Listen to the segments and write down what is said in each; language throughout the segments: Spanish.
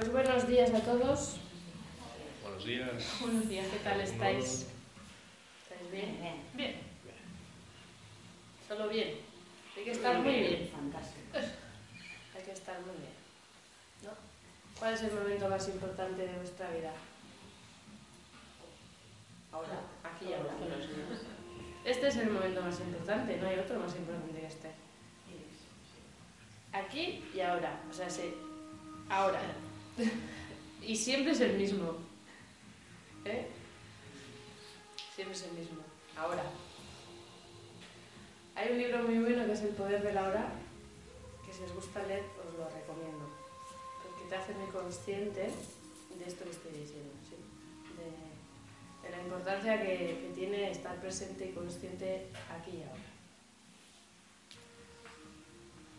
pues buenos días a todos. Buenos días. Buenos días, ¿qué tal estáis? ¿Estáis bien? Bien. Solo bien. Hay que estar muy bien. Fantástico. Hay que estar muy bien. ¿No? ¿Cuál es el momento más importante de vuestra vida? Ahora, aquí y ahora. Este es el momento más importante, no hay otro más importante que este. Aquí y ahora. O sea, sí, ahora. y siempre es el mismo. ¿Eh? Siempre es el mismo. Ahora. Hay un libro muy bueno que es El poder de la hora, que si os gusta leer os lo recomiendo. Porque te hace muy consciente de esto que estoy diciendo. De, la importancia que tiene estar presente y consciente aquí y ahora.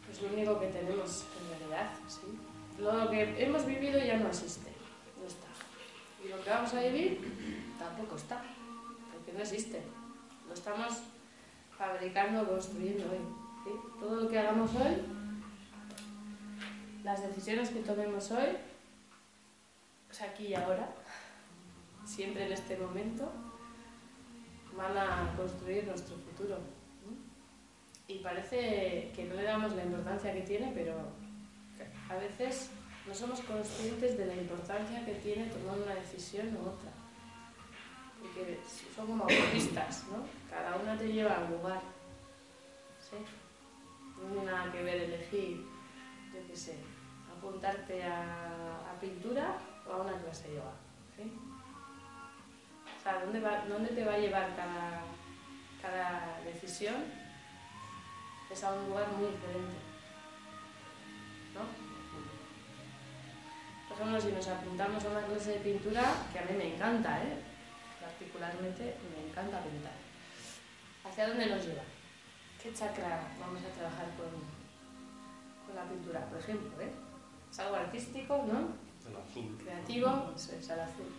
Es lo único que tenemos en realidad, ¿sí? Lo que hemos vivido ya no existe, no está. Y lo que vamos a vivir tampoco está, porque no existe. Lo estamos fabricando, construyendo hoy. Todo lo que hagamos hoy, las decisiones que tomemos hoy, sea, aquí y ahora, siempre en este momento, van a construir nuestro futuro. Y parece que no le damos la importancia que tiene, pero a veces no somos conscientes de la importancia que tiene tomar una decisión u otra. Porque son como autopistas, ¿no? Cada una te lleva a un lugar. ¿sí? No nada que ver elegir, yo qué sé, apuntarte a, pintura o a una clase de yoga. ¿sí? O sea, ¿dónde, ¿dónde te va a llevar cada, cada decisión? Es a un lugar muy diferente. ¿No? Por ejemplo, si nos apuntamos a una clase de pintura, que a mí me encanta, ¿eh? particularmente me encanta pintar. ¿Hacia dónde nos lleva? ¿Qué chakra vamos a trabajar con, con la pintura, por ejemplo? ¿eh? Es algo artístico, ¿no? El azul. Creativo, eso es al azul.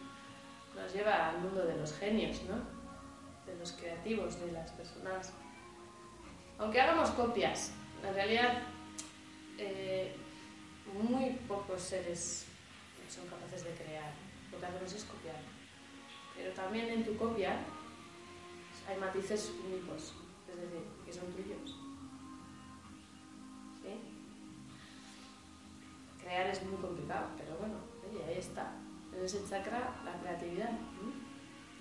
Nos lleva al mundo de los genios, ¿no? De los creativos, de las personas. Aunque hagamos copias, en realidad eh, muy pocos seres son capaces de crear. Lo que hacemos es copiar. Pero también en tu copia hay matices únicos, es decir, que son tuyos. ¿Sí? Crear es muy complicado, pero bueno, oye, ahí está. En ese chakra la creatividad.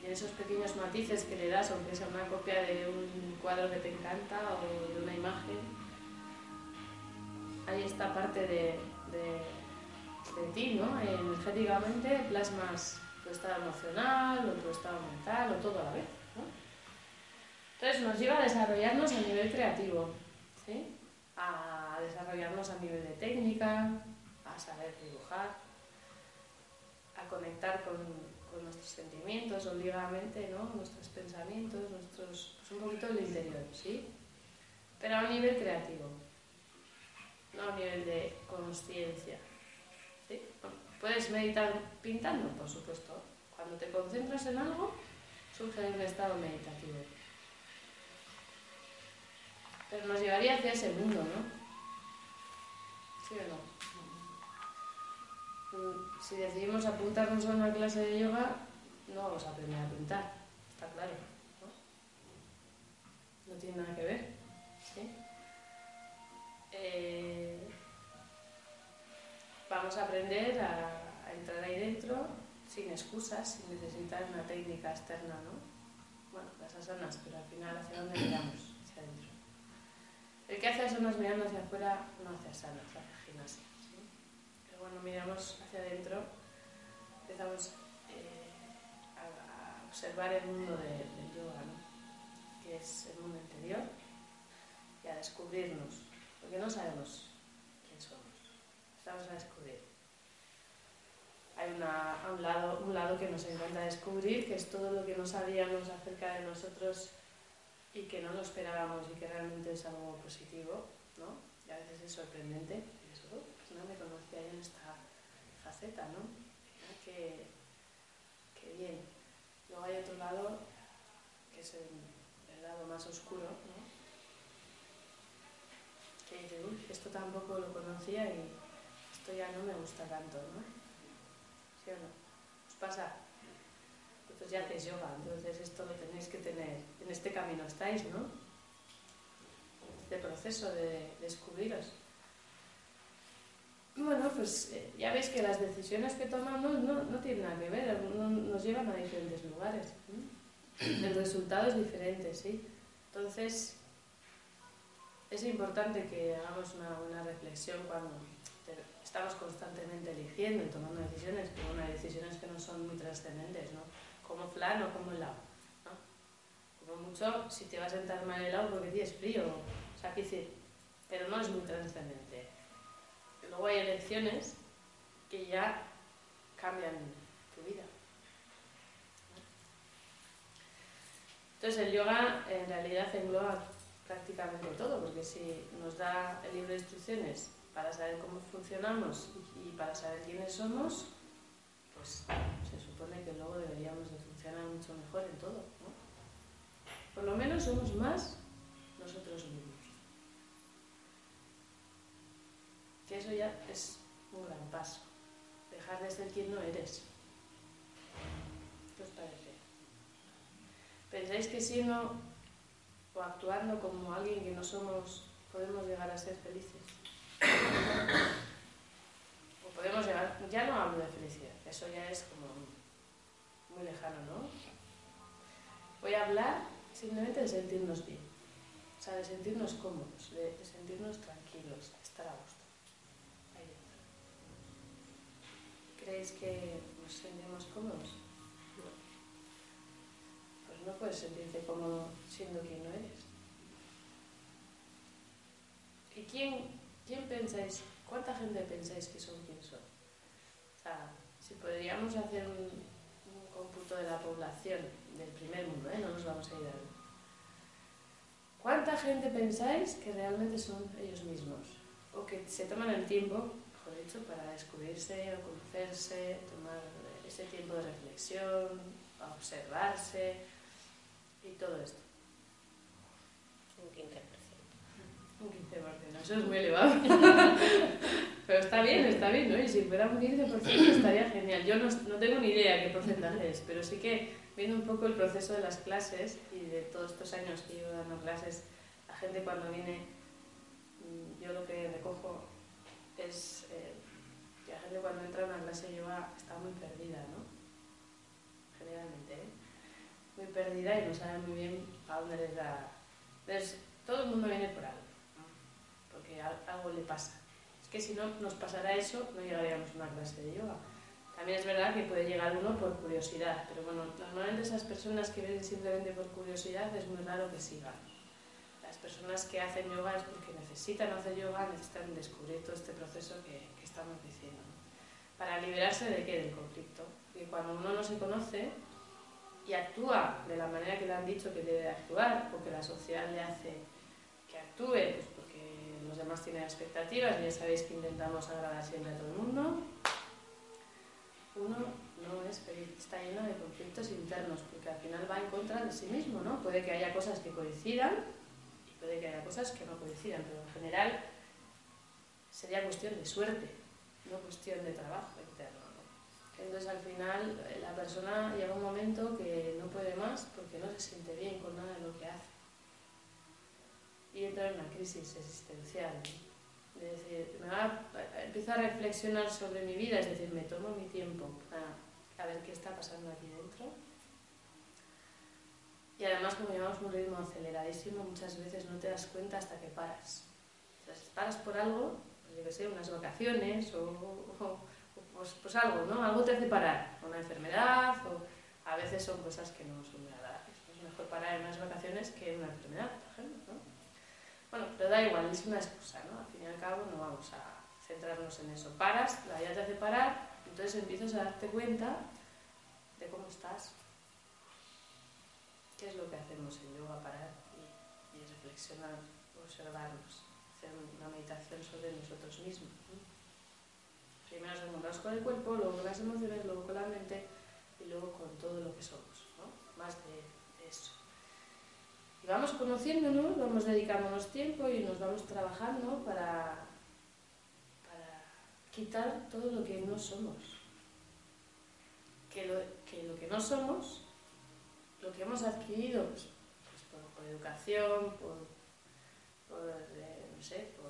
Y en esos pequeños matices que le das, aunque sea una copia de un cuadro que te encanta o de una imagen, ahí está parte de, de, ti, ¿no? Energéticamente plasmas tu estado emocional o tu estado mental o todo a la vez. Entonces nos lleva a desarrollarnos a nivel creativo, a desarrollarnos a nivel de técnica, a saber dibujar, a conectar con, nuestros sentimientos obligadamente, ¿no? nuestros pensamientos, nuestros, pues un poquito del interior, ¿sí? pero a un nivel creativo, a nivel de conciencia. ¿sí? ¿Puedes meditar pintando? Por supuesto. Cuando te concentras en algo, surge un estado meditativo. Pero nos llevaría hacia ese mundo, ¿no? ¿Sí o no? Mm, Si decidimos apuntarnos a una clase de yoga, no vamos a aprender a pintar, está claro. No, no tiene nada que ver. Eh, vamos a aprender a, entrar ahí dentro sin excusas, sin necesitar una técnica externa, ¿no? Bueno, las asanas, pero al final hacia dónde miramos, hacia adentro. El que hace asanas mirando hacia afuera no hace asanas, hace gimnasia. ¿sí? Pero cuando miramos hacia adentro, empezamos eh, a, observar el mundo de, del yoga, ¿no? que es el mundo interior, y a descubrirnos, porque no sabemos empezamos a descubrir. Hay una, un, lado, un lado que nos encanta descubrir, que es todo lo que no sabíamos acerca de nosotros y que no lo esperábamos y que realmente es algo positivo, ¿no? Y a veces es sorprendente. Y eso, pues no me conocía en esta faceta, ¿no? que, que bien. Luego hay otro lado, que es el, el lado más oscuro, ¿no? Uy, esto tampoco lo conocía y esto ya no me gusta tanto, ¿no? ¿Sí o no? ¿Os pasa? Entonces ya hacéis yoga, entonces esto lo tenéis que tener. En este camino estáis, ¿no? Este proceso de descubriros. Bueno, pues eh, ya veis que las decisiones que tomamos no, no tienen nada que ver, no, nos llevan a diferentes lugares. El resultado es diferente, ¿sí? Entonces, es importante que hagamos una buena reflexión cuando estamos constantemente eligiendo y tomando decisiones, pero unas decisiones que no son muy trascendentes, ¿no? Como flan o como helado, ¿no? Como mucho, si te vas a sentar mal helado porque tienes frío, o sea, que decir, pero no es muy trascendente. Luego hay elecciones que ya cambian tu vida. Entonces el yoga en realidad engloba prácticamente todo, porque si nos da el libro de instrucciones para saber cómo funcionamos y para saber quiénes somos, pues se supone que luego deberíamos de funcionar mucho mejor en todo. ¿no? Por lo menos somos más nosotros mismos. Que eso ya es un gran paso. Dejar de ser quien no eres. ¿Qué os parece? ¿Pensáis que siendo o actuando como alguien que no somos podemos llegar a ser felices? o podemos llegar, ya no hablo de felicidad, eso ya es como muy lejano, ¿no? Voy a hablar simplemente de sentirnos bien, o sea, de sentirnos cómodos, de, sentirnos tranquilos, de estar a gusto. Ahí. ¿Creéis que nos sentimos cómodos? No. Puedes sentirte cómodo siendo quien no eres. ¿Y quién, quién pensáis, cuánta gente pensáis que son quien son? O sea, si podríamos hacer un, un cómputo de la población del primer mundo, ¿eh? no nos vamos a ir a... ¿Cuánta gente pensáis que realmente son ellos mismos? O que se toman el tiempo, mejor dicho, para descubrirse o conocerse, tomar ese tiempo de reflexión, observarse todo esto. Un 15%. Un 15%, eso es muy elevado. Pero está bien, está bien, ¿no? Y si fuera un 15% estaría genial. Yo no, no, tengo ni idea qué porcentaje es, pero sí que viendo un poco el proceso de las clases y de todos estos años que llevo dando clases, la gente cuando viene, yo lo que recojo es eh, que la gente cuando entra a una clase yoga está muy perdida, ¿no? Generalmente, ¿eh? Muy perdida y no sabe muy bien a dónde les da. Entonces, todo el mundo viene por algo porque algo le pasa. Es que si no nos pasara eso, no llegaríamos a una clase de yoga. También es verdad que puede llegar uno por curiosidad, pero bueno, normalmente esas personas que vienen simplemente por curiosidad es muy raro que sigan. Las personas que hacen yoga es porque necesitan hacer yoga, necesitan descubrir todo este proceso que, que estamos diciendo. Para liberarse de qué? Del conflicto. Y cuando uno no se conoce y actúa de la manera que le han dicho que debe actuar, o que la sociedad le hace que actúe, pues los demás tienen expectativas, ya sabéis que intentamos agradar siempre a todo el mundo. Uno no es está lleno de conflictos internos, porque al final va en contra de sí mismo, ¿no? Puede que haya cosas que coincidan y puede que haya cosas que no coincidan, pero en general sería cuestión de suerte, no cuestión de trabajo interno. ¿No? Entonces al final la persona llega un momento que no puede más porque no se siente bien con nada de lo que hace y entra en una crisis existencial. Es decir, me va a, empiezo a reflexionar sobre mi vida, es decir, me tomo mi tiempo a, a ver qué está pasando aquí dentro. Y además, como llevamos un ritmo aceleradísimo, muchas veces no te das cuenta hasta que paras. O sea, si paras por algo, pues yo qué sé, unas vacaciones o, o pues, pues, algo, ¿no? Algo te hace parar, una enfermedad o a veces son cosas que no son. Es mejor parar en unas vacaciones que en una enfermedad, por ejemplo, ¿no? Bueno, pero da igual, es una excusa, ¿no? Al fin y al cabo no vamos a centrarnos en eso. Paras, la vida te hace parar, entonces empiezas a darte cuenta de cómo estás. ¿Qué es lo que hacemos en yoga? Parar y, reflexionar, observarnos, hacer una meditación sobre nosotros mismos. Primero nos encontramos con el cuerpo, luego con las emociones, luego con la mente y luego con todo lo que somos. ¿no? Más de, eso. Y vamos conociéndonos, vamos dedicándonos tiempo y nos vamos trabajando para, para quitar todo lo que no somos. Que lo, que no somos, lo que hemos adquirido pues, pues por, educación, por, por eh, no sé, por,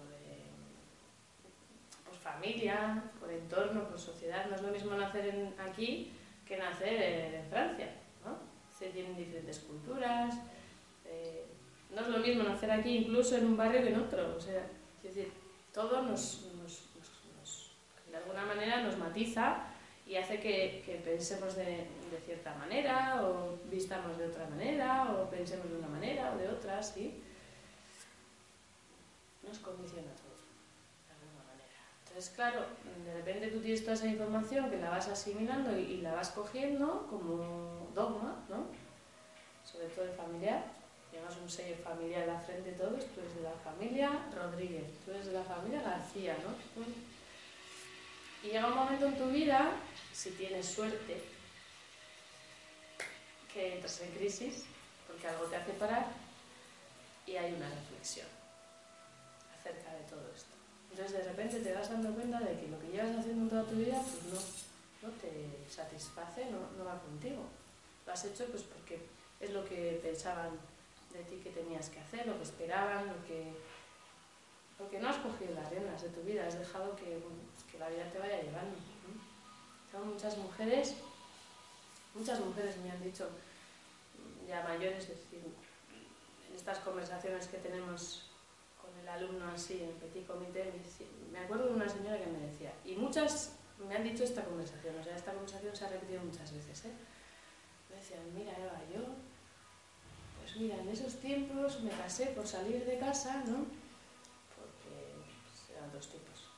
familia, por entorno, por sociedad. No es lo mismo nacer en, aquí que nacer en Francia. ¿no? Se tienen diferentes culturas, eh, no es lo mismo nacer aquí incluso en un barrio que en otro. O sea, es decir, todo nos, nos, de alguna manera nos matiza y hace que, pensemos de, de, cierta manera o vistamos de otra manera o pensemos de una manera o de otra, ¿sí? Nos condiciona todo. Entonces, claro, de repente tú tienes toda esa información que la vas asimilando y, la vas cogiendo como dogma, ¿no? Sobre todo el familiar llevas un sello familiar en la frente todos, tú eres de la familia Rodríguez, tú eres de la familia García, ¿no? Y llega un momento en tu vida, si tienes suerte, que entras en crisis, porque algo te hace parar, y hay una reflexión acerca de todo esto. Entonces de repente te vas dando cuenta de que lo que llevas haciendo toda tu vida pues no, no te satisface, no, no va contigo. Lo has hecho pues porque es lo que pensaban de ti que tenías que hacer, lo que esperaban, lo que... Porque no has cogido las riendas de tu vida, has dejado que, pues que la vida te vaya llevando. muchas mujeres, muchas mujeres me han dicho, ya mayores, es decir, en estas conversaciones que tenemos alumno así, en petit comité, me acuerdo de una señora que me decía, y muchas me han dicho esta conversación, o sea, esta conversación se ha repetido muchas veces, ¿eh? Me decían, mira Eva, yo pues mira, en esos tiempos me casé por salir de casa, ¿no? Porque eran dos tipos.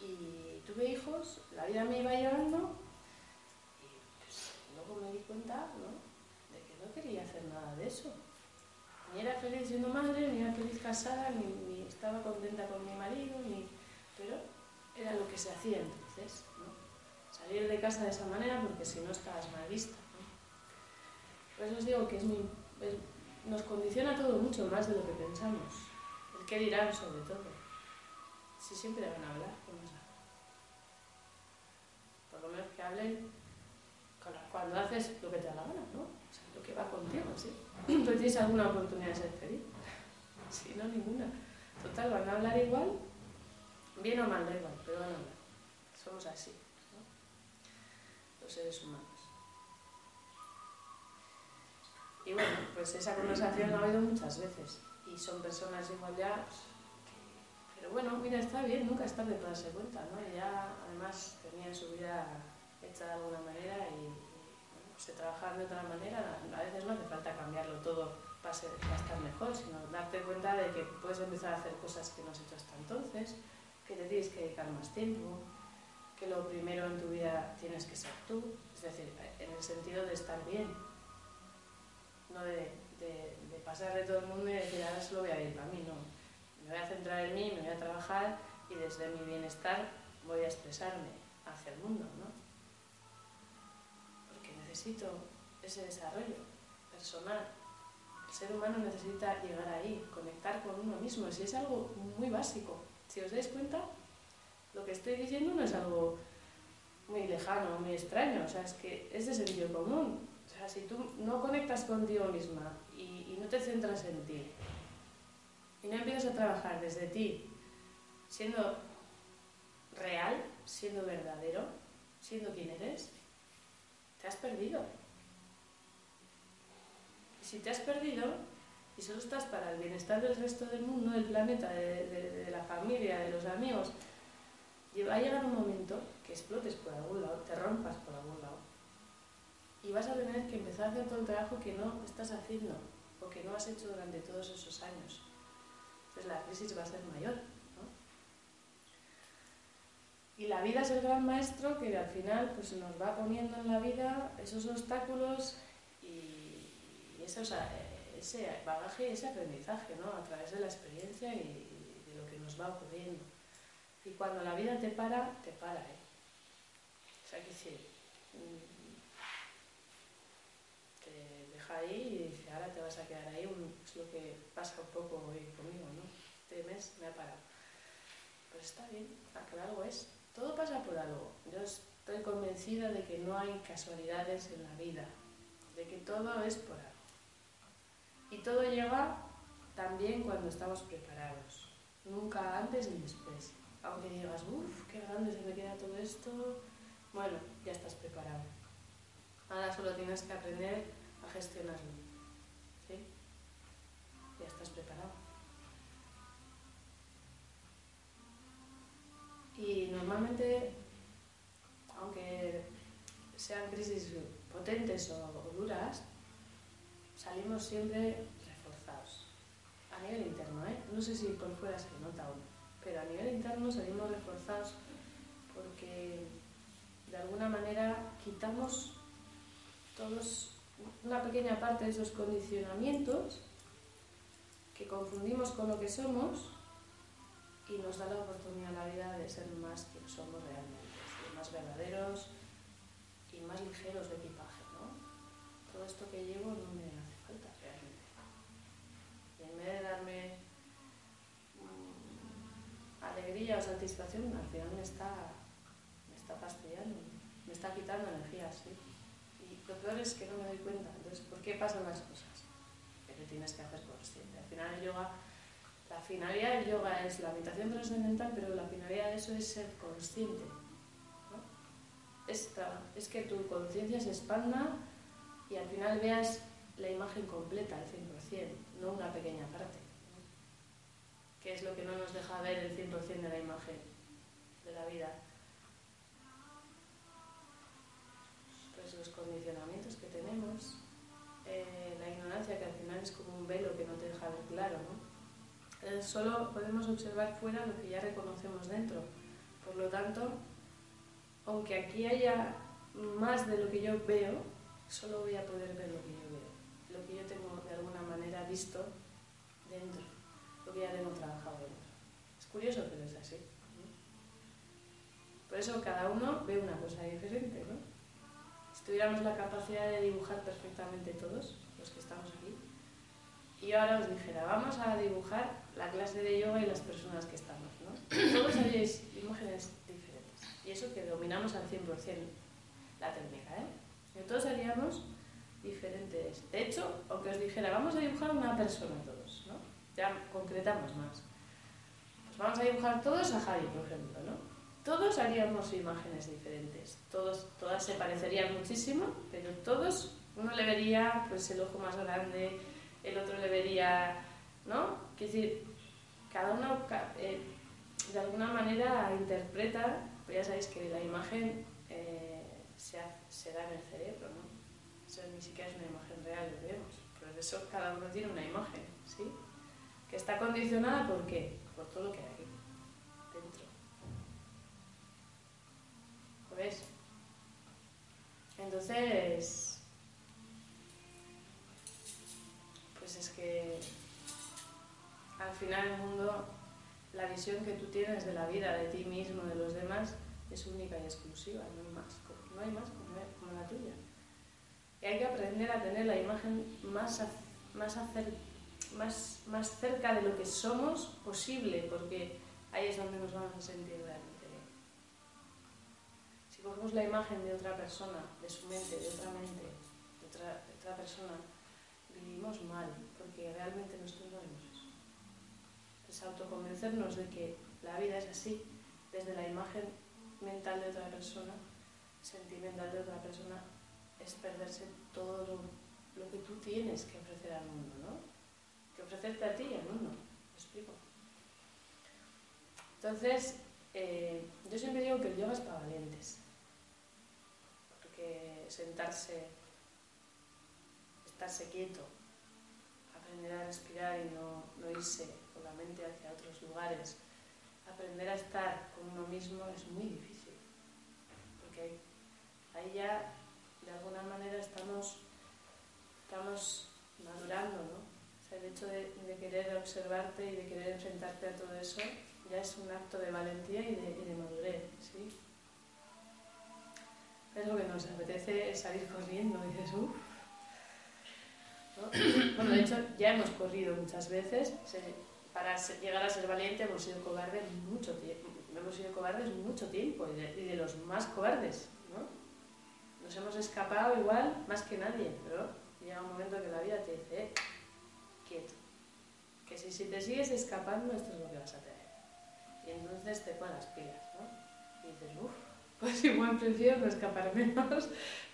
Y tuve hijos, la vida me iba llevando y pues, luego me di cuenta, ¿no? De que no quería hacer nada de eso. Ni era feliz siendo madre, ni era feliz casada, ni, estaba contenta con mi marido, ni... pero era lo que se hacía entonces, ¿no? Salir de casa de esa manera porque si no estabas mal vista. ¿no? Por eso os digo que es nos condiciona todo mucho más de lo que pensamos. El qué dirán sobre todo. Si siempre van a hablar, ¿qué más da? Por lo menos que hablen cuando haces lo que te da la gana, ¿no? O sea, lo que va contigo, ¿sí? Pues tienes alguna oportunidad de ser feliz. Si no, ninguna. Total, van a hablar igual, bien o mal, da igual, pero van a hablar. Somos así, ¿no? Los seres humanos. Y bueno, pues esa conversación la he oído muchas veces. Y son personas igual ya, pero bueno, mira, está bien, nunca es tarde para darse cuenta, ¿no? Y ya además tenía su vida hecha de alguna manera y, se trabajaban de otra manera. A veces no hace falta cambiarlo todo para, ser, para estar mejor, sino darte cuenta de que puedes empezar a hacer cosas que no has hecho hasta entonces, que te tienes que dedicar más tiempo, que lo primero en tu vida tienes que ser tú, es decir, en el sentido de estar bien, no de, de, de, pasar de todo el mundo y decir ahora solo voy a ir para mí, no. Me voy a centrar en mí, me voy a trabajar y desde mi bienestar voy a expresarme hacia el mundo, ¿no? Necesito ese desarrollo personal. El ser humano necesita llegar ahí, conectar con uno mismo. Si es algo muy básico, si os dais cuenta, lo que estoy diciendo no es algo muy lejano, muy extraño, o sea, es que es de sentido común o sea, si tú no conectas contigo misma y, y, no te centras en ti y no empiezas a trabajar desde ti, siendo real, siendo verdadero, siendo quien eres, te has perdido. Y si te has perdido y solo estás para el bienestar del resto del mundo, del planeta, de, la familia, de los amigos, va a llegar un momento que explotes por algún lado, te rompas por algún lado y vas a tener que empezar a hacer todo el trabajo que no estás haciendo o que no has hecho durante todos esos años. Entonces la crisis va a ser mayor. Y la vida es el gran maestro que al final pues, nos va poniendo en la vida esos obstáculos y, ese, bagaje y ese aprendizaje, ¿no? A través de la experiencia y de lo que nos va ocurriendo. Y cuando la vida te para, te para, ¿eh? O sea, que sí, te deja ahí y dice, ahora te vas a quedar ahí, es lo que pasa un poco hoy conmigo, ¿no? Este mes me ha parado. Pues está bien, por algo es. Todo pasa por algo. Yo estoy convencida de que no hay casualidades en la vida, de que todo es por algo. Y todo llega también cuando estamos preparados, nunca antes ni después. Aunque digas, uff, qué grande se me queda todo esto, bueno, ya estás preparado. Ahora solo tienes que aprender a gestionarlo. ¿Sí? Ya estás preparado. Normalmente, aunque sean crisis potentes o, duras, salimos siempre reforzados. A nivel interno, ¿eh? No sé si por fuera se nota aún, pero a nivel interno salimos reforzados porque de alguna manera quitamos todos una pequeña parte de esos condicionamientos que confundimos con lo que somos y nos da la oportunidad a la vida de ser más quien somos realmente, más verdaderos y más ligeros de equipaje. ¿no? Todo esto que llevo no me hace falta realmente. Y en vez de darme mm, alegría o satisfacción, al final me está, me está fastidiando, me está quitando energía, sí. Y lo peor es que no me doy cuenta. Entonces, ¿por qué pasan las cosas? Pero tienes que hacer consciente. Al final el yoga la finalidad del yoga es la habitación trascendental, pero la finalidad de eso es ser consciente. Es, que tu conciencia se expanda y al final veas la imagen completa, al 100%, no una pequeña parte. Que es lo que no nos deja ver el 100% de la imagen de la vida. Pues los condicionamientos que tenemos, eh, la ignorancia que al final es como un velo que no te deja ver claro, ¿no? Eh, solo podemos observar fuera lo que ya reconocemos dentro. Por lo tanto, aunque aquí haya más de lo que yo veo, solo voy a poder ver lo que yo veo, lo que yo tengo de alguna manera visto dentro, lo que ya tengo trabajado dentro. Es curioso, pero es así. Por eso cada uno ve una cosa diferente, ¿no? Si tuviéramos la capacidad de dibujar perfectamente todos, los que estamos aquí, y yo ahora os dijera, vamos a dibujar la clase de yoga y las personas que estamos. ¿no? Todos haríais imágenes diferentes. Y eso que dominamos al 100% la técnica. ¿eh? todos haríamos diferentes. De hecho, aunque os dijera, vamos a dibujar una persona todos, ¿no? ya concretamos más. Pues vamos a dibujar todos a Javi, por ejemplo. ¿no? Todos haríamos imágenes diferentes. Todos, todas se parecerían muchísimo, pero todos, uno le vería pues, el ojo más grande, el otro le vería ¿no? Es decir, cada uno eh, de alguna manera interpreta, pues ya sabéis que la imagen eh, se, da en el cerebro, ¿no? Eso ni siquiera es una imagen real, lo vemos. Por eso cada uno tiene una imagen, ¿sí? Que está condicionada por qué? Por todo lo que hay aquí, dentro. ¿Lo ves? Entonces, final el mundo, la visión que tú tienes de la vida, de ti mismo, de los demás, es única y exclusiva, no hay más, no hay más como, la tuya. Y hay que aprender a tener la imagen más, más, más, más cerca de lo que somos posible, porque ahí es donde nos vamos a sentir realmente bien. Si cogemos la imagen de otra persona, de su mente, de otra mente, de otra, de otra persona, vivimos mal, porque realmente vemos es autoconvencernos de que la vida es así, desde la imagen mental de otra persona, sentimental de otra persona, es perderse todo lo, que tú tienes que ofrecer al mundo, ¿no? Que ofrecerte a ti y al mundo. ¿Me explico? Entonces, eh, yo siempre digo que el yoga es para valientes. Porque sentarse, estarse quieto, aprender a respirar y no, no irse mente hacia otros lugares. Aprender a estar con uno mismo es muy difícil. porque ahí ya de alguna manera estamos, estamos madurando, ¿no? O sea, el hecho de, querer observarte y de querer enfrentarte a todo eso ya es un acto de valentía y de, madurez, ¿sí? Es lo que nos apetece es salir corriendo dices, uff. ¿no? Bueno, de hecho, ya hemos corrido muchas veces. se- para se- llegar a ser valiente hemos sido cobardes mucho tiempo. Hemos sido cobardes mucho tiempo y de, y de los más cobardes, ¿no? Nos hemos escapado igual más que nadie, pero llega un momento que la vida te dice, eh, quieto. Que si, si te sigues escapando, esto es lo que vas a tener. Y entonces te pones las pilas, ¿no? Y dices, uff, pues igual prefiero no escapar menos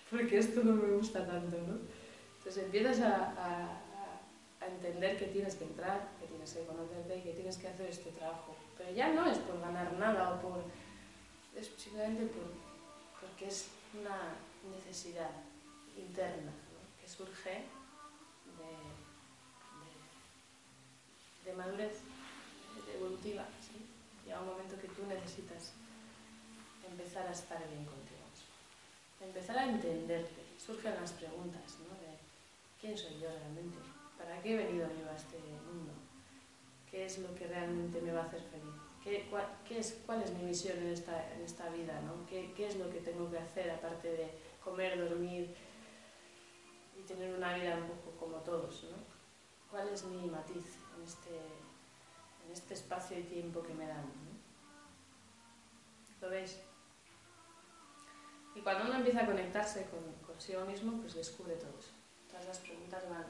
porque esto no me gusta tanto, ¿no? Entonces empiezas a, a- a entender que tienes que entrar, que tienes que conocerte y que tienes que hacer este trabajo. Pero ya no es por ganar nada o por... es simplemente por, porque es una necesidad interna que surge de, madurez evolutiva. ¿sí? Llega un momento que tú necesitas empezar a estar bien contigo empezar a entenderte. Surgen las preguntas ¿no? de quién soy yo realmente, para qué he venido yo a este mundo, qué es lo que realmente me va a hacer feliz, qué, cuál, es, cuál es mi misión en esta, en esta vida, ¿no? ¿Qué, qué es lo que tengo que hacer aparte de comer, dormir y tener una vida un poco como todos. ¿no? ¿Cuál es mi matiz en este, en este espacio y tiempo que me dan? ¿Lo veis? Y cuando uno empieza a conectarse con consigo mismo, pues descubre todo eso. Todas las preguntas van,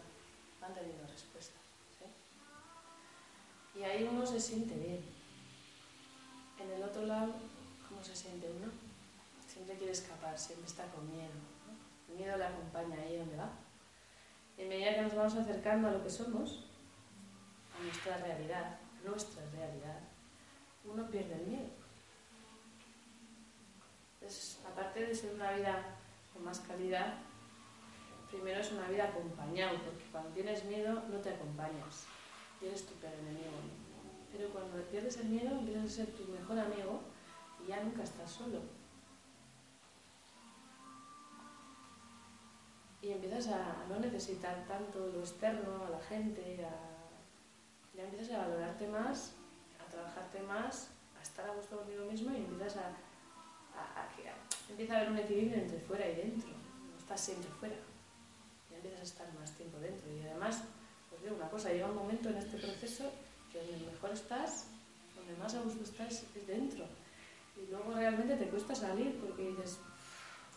van teniendo respuestas. ¿sí? Y ahí uno se siente bien. En el otro lado, ¿cómo se siente uno? Siempre quiere escapar, siempre está con miedo. El miedo le acompaña ahí donde va. A medida que nos vamos acercando a lo que somos, a nuestra realidad, nuestra realidad, uno pierde el miedo. Entonces, aparte de ser una vida con más calidad, primero es una vida acompañado, porque cuando tienes miedo no te acompañas, y eres tu peor enemigo. Pero cuando pierdes el miedo, empiezas a ser tu mejor amigo y ya nunca estás solo. Y empiezas a no necesitar tanto lo externo, a la gente, a... ya empiezas a valorarte más, a trabajarte más, a estar a gusto contigo mismo y empiezas a, a, a a- empieza a haber un equilibrio entre fuera y dentro. No estás siempre fuera. Empiezas a estar más tiempo dentro. Y además, os digo una cosa, llega un momento en este proceso que donde mejor estás, donde más a gusto estás es dentro. Y luego realmente te cuesta salir porque dices,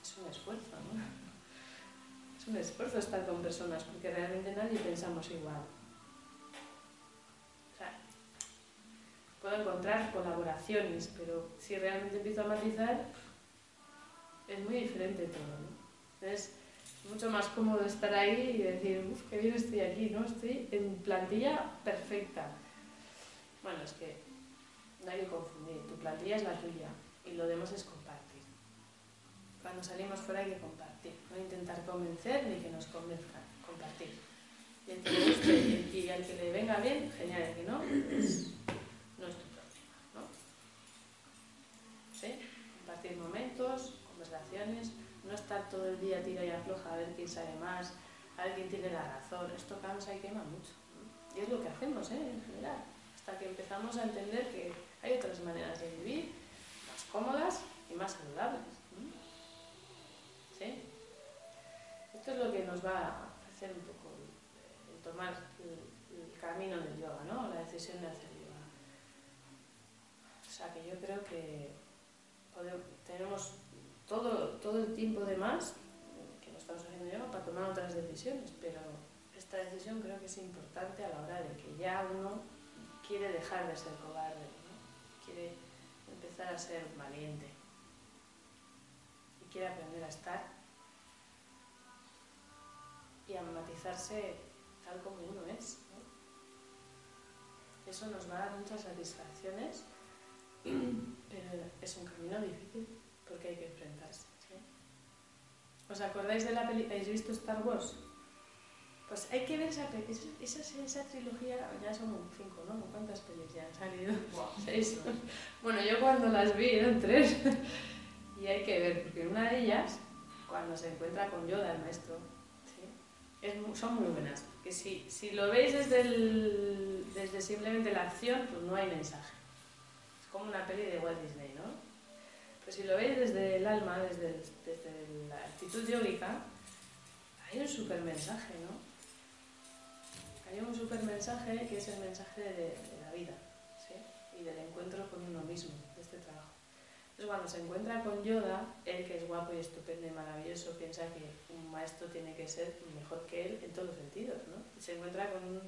es un esfuerzo, ¿no? Es un esfuerzo estar con personas porque realmente nadie pensamos igual. O sea, puedo encontrar colaboraciones, pero si realmente empiezo a matizar, es muy diferente todo, ¿no? Entonces, es mucho más cómodo estar ahí y decir, uff, qué bien estoy aquí, ¿no? Estoy en plantilla perfecta. Bueno, es que no hay que confundir, tu plantilla es la tuya y lo demás es compartir. Cuando salimos fuera hay que compartir, no intentar convencer ni que nos convenzcan, compartir. Y y y al que le venga bien, genial, el que no, pues no es tu problema, ¿no? ¿Sí? Compartir momentos, conversaciones, no estar todo el día tira y afloja a ver quién sabe más, a ver quién tiene la razón, esto cansa y quema mucho. Y es lo que hacemos, ¿eh? En general, hasta que empezamos a entender que hay otras maneras de vivir, más cómodas y más saludables. ¿Sí? Esto es lo que nos va a hacer un poco el, el tomar el, camino del yoga, ¿no? La decisión de hacer yoga. O sea que yo creo que tenemos todo, todo el tiempo de más haciendo yoga para tomar otras decisiones, pero esta decisión creo que es importante a la hora de que ya uno quiere dejar de ser cobarde, quiere empezar a ser valiente y quiere aprender a estar y a matizarse tal como uno es. Eso nos va a dar muchas satisfacciones, pero es un camino difícil porque hay que enfrentarse. ¿Os acordáis de la película? ¿Habéis visto Star Wars? Pues hay que ver esa, esa, esa, esa trilogía, ya son cinco, ¿no? ¿Cuántas pelis ya han salido? Seis. Bueno, yo cuando las vi, eran tres. Y hay que ver, porque una de ellas, cuando se encuentra con Yoda, el maestro, ¿sí? es mu- son muy buenas. Que si, si lo veis desde, el- desde simplemente la acción, pues no hay mensaje. Es como una peli de Walt Disney, ¿no? Pero si lo veis desde el alma, desde, la actitud yógica, hay un super mensaje, ¿no? Hay un super mensaje que es el mensaje de, de la vida, ¿sí? Y del encuentro con uno mismo, de este trabajo. Entonces cuando se encuentra con Yoda, él que es guapo y estupendo y maravilloso, piensa que un maestro tiene que ser mejor que él en todos los sentidos, ¿no? Y se encuentra con un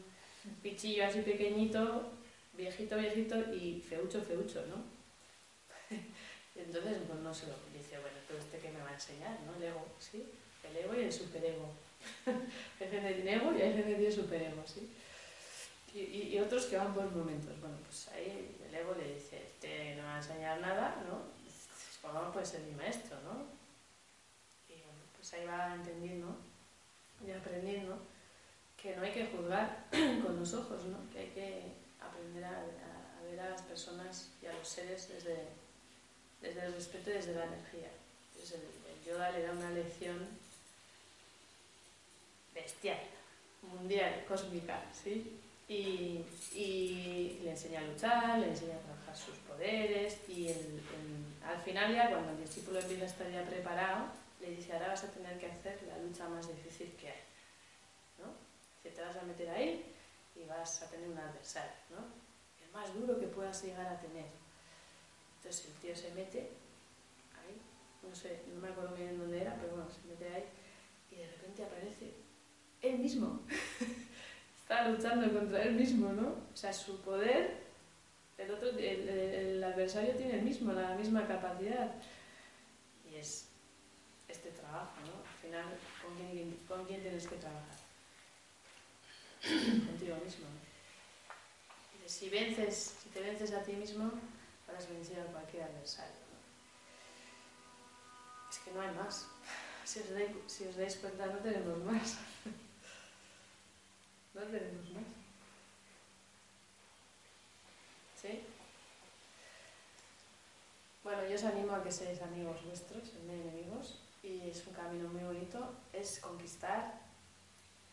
pichillo así pequeñito, viejito, viejito y feucho, feucho, ¿no? Entonces, pues no se lo dice, bueno, pero este que me va a enseñar, ¿no? El ego, ¿sí? El ego y el superego. hay gente tiene ego y hay gente que tiene superego, ¿sí? Y, otros que van por momentos. Bueno, pues ahí el ego le dice, este no va a enseñar nada, ¿no? ¿Cómo puede ser mi maestro, no? Y bueno, pues ahí va entendiendo y aprendiendo que no hay que juzgar con los ojos, ¿no? Que hay que aprender a ver a las personas y a los seres desde, desde el respeto y desde la energía. Entonces el, el yoga le da una lección bestial, mundial, cósmica, ¿sí? Y, y le enseña a luchar, le enseña a trabajar sus poderes y el- el- al final ya cuando el discípulo empieza a estar ya preparado, le dice, ahora vas a tener que hacer la lucha más difícil que hay, ¿no? Dice, te vas a meter ahí y vas a tener un adversario, ¿no? El más duro que puedas llegar a tener. Entonces el tío se mete ahí, no sé, no me acuerdo bien dónde era, pero bueno, se mete ahí y de repente aparece él mismo. Está luchando contra él mismo, ¿no? O sea, su poder, el, otro, el, el- adversario tiene el mismo, la misma capacidad. Y es este trabajo, ¿no? Al final, ¿con quién, con quién tienes que trabajar? Contigo mismo, ¿no? Si vences, si te vences a ti mismo, habrás vencido a cualquier adversario. ¿no? Es que no hay más. Si os, dais, cuenta, no tenemos más. no tenemos más. ¿Sí? Bueno, yo os animo a que seáis amigos vuestros, de enemigos, y es un camino muy bonito, es conquistar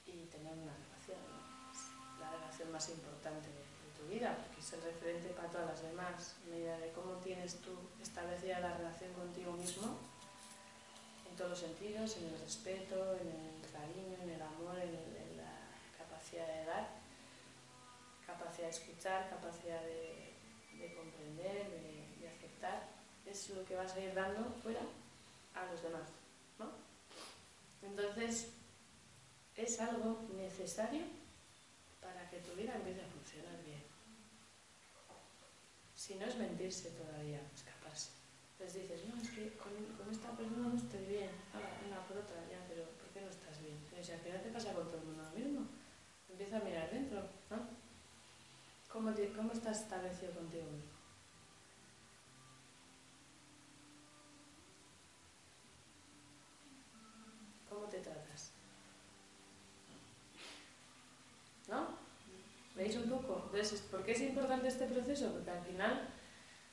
y tener una relación. ¿no? Es la relación más importante de vida, porque es el referente para todas las demás. A medida de cómo tienes tú establecida la relación contigo mismo, en todos los sentidos, en el respeto, en el cariño, en el amor, en, en la capacidad de dar, capacidad de escuchar, capacidad de, de comprender, de, aceptar, es lo que vas a ir dando fuera a los demás. Entonces, es algo necesario para que tu vida empiece a funcionar bien. Si no es mentirse todavía, escaparse. Entonces dices, no, es que con, con esta persona no estoy bien. Ahora, venga, por otra, ya, pero ¿por qué no estás bien? Y si al final te pasa con todo el mundo lo mismo. Empieza a mirar dentro, ¿no? ¿Cómo, cómo estás establecido contigo mismo? ¿Cómo te tratas? ¿No? ¿Veis un poco? Entonces, ¿por qué es importante este proceso? Porque al final,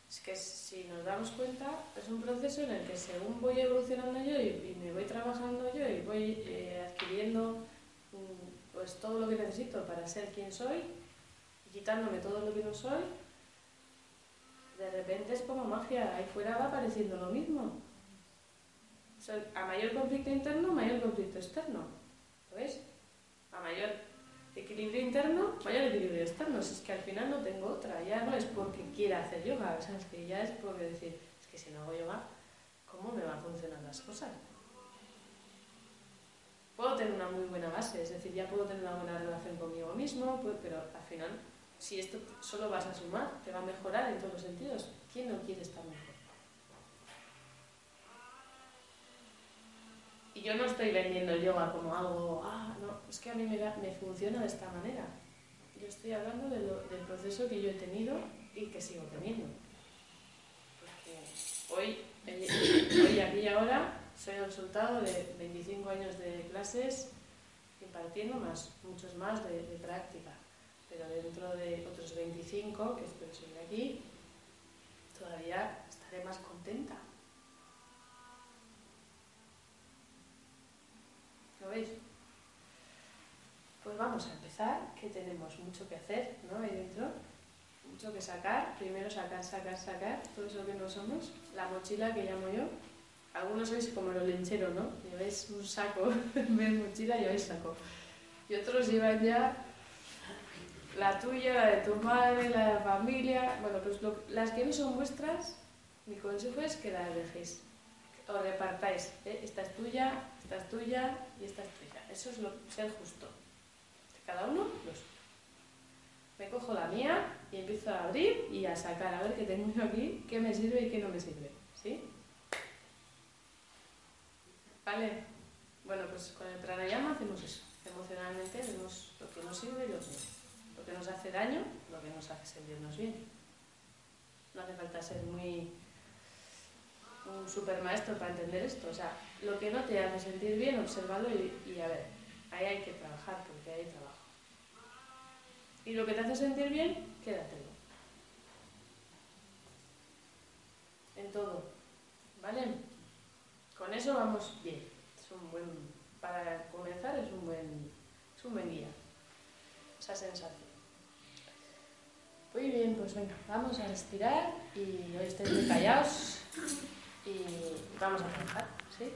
es que si nos damos cuenta, es un proceso en el que según voy evolucionando yo y, y me voy trabajando yo y voy eh, adquiriendo mm, pues todo lo que necesito para ser quien soy y quitándome todo lo que no soy, de repente es como magia, ahí fuera va apareciendo lo mismo. O sea, a mayor conflicto interno, mayor conflicto externo. ¿Lo ves? A mayor equilibrio interno, mayor equilibrio externo. Si es que al final no tengo otra, ya no es porque quiera hacer yoga, es que ya es porque decir, es que si no hago yoga, ¿cómo me van a funcionar las cosas? Puedo tener una muy buena base, es decir, ya puedo tener una buena relación conmigo mismo, pues, pero al final, si esto solo vas a sumar, te va a mejorar en todos los sentidos. ¿Quién no quiere estar mejor? Y yo no estoy vendiendo el yoga como algo, ah, no, es que a mí me, me funciona de esta manera. Yo estoy hablando del proceso que yo he tenido y que sigo teniendo. Porque hoy, hoy aquí y ahora, soy el resultado de 25 años de clases impartiendo más, muchos más de, de práctica. Pero dentro de otros 25, que espero seguir aquí, todavía estaré más contenta Pues vamos a empezar, que tenemos mucho que hacer, ¿no? Ahí dentro, mucho que sacar. Primero sacar, sacar, sacar, todo eso que no somos. La mochila que llamo yo. Algunos sois como los lencheros, ¿no? Lleváis un saco, en vez de mochila lleváis saco. Y otros llevan ya la tuya, la de tu madre, la de la familia. Bueno, pues las que no son vuestras, mi consejo es que las dejéis, os repartáis. ¿eh? Esta es tuya, esta es tuya y esta es tuya. Eso es lo, ser justo. Cada uno lo suyo. Me cojo la mía y empiezo a abrir y a sacar a ver qué tengo yo aquí, qué me sirve y qué no me sirve. ¿Sí? ¿Vale? Bueno, pues con el pranayama hacemos eso. Emocionalmente vemos lo que nos sirve y lo que no. Lo que nos hace daño, lo que nos hace sentirnos bien. No hace falta ser muy un super maestro para entender esto. O sea, lo que no te hace sentir bien, obsérvalo y, y a ver, ahí hay que trabajar porque hay trabajo. Y lo que te hace sentir bien, quédatelo. En todo. ¿Vale? Con eso vamos bien. Es un buen, para comenzar es un buen, es un buen guía. Esa sensación. Muy bien, pues venga, vamos a respirar y hoy estáis muy callados y vamos a trabajar, ¿sí?